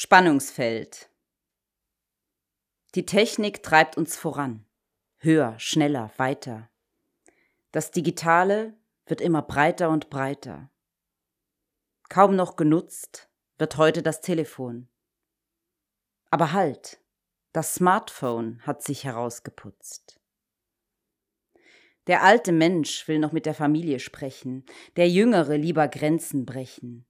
Spannungsfeld. Die Technik treibt uns voran. Höher, schneller, weiter. Das Digitale wird immer breiter und breiter. Kaum noch genutzt wird heute das Telefon. Aber halt, das Smartphone hat sich herausgeputzt. Der alte Mensch will noch mit der Familie sprechen, der Jüngere lieber Grenzen brechen.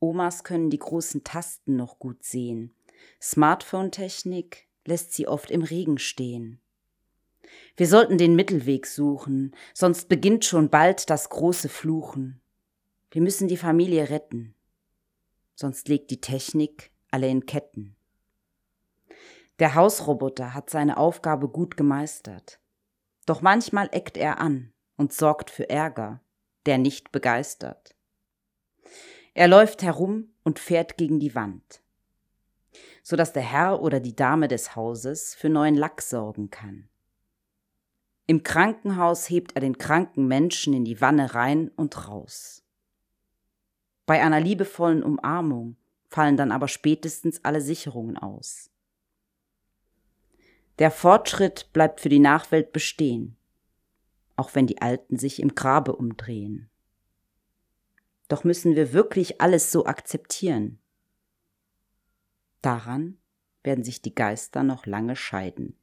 Omas können die großen Tasten noch gut sehen. Smartphone-Technik lässt sie oft im Regen stehen. Wir sollten den Mittelweg suchen, sonst beginnt schon bald das große Fluchen. Wir müssen die Familie retten, sonst legt die Technik alle in Ketten. Der Hausroboter hat seine Aufgabe gut gemeistert. Doch manchmal eckt er an und sorgt für Ärger, der nicht begeistert. Er läuft herum und fährt gegen die Wand, so dass der Herr oder die Dame des Hauses für neuen Lack sorgen kann. Im Krankenhaus hebt er den kranken Menschen in die Wanne rein und raus. Bei einer liebevollen Umarmung fallen dann aber spätestens alle Sicherungen aus. Der Fortschritt bleibt für die Nachwelt bestehen, auch wenn die Alten sich im Grabe umdrehen. Doch müssen wir wirklich alles so akzeptieren? Daran werden sich die Geister noch lange scheiden.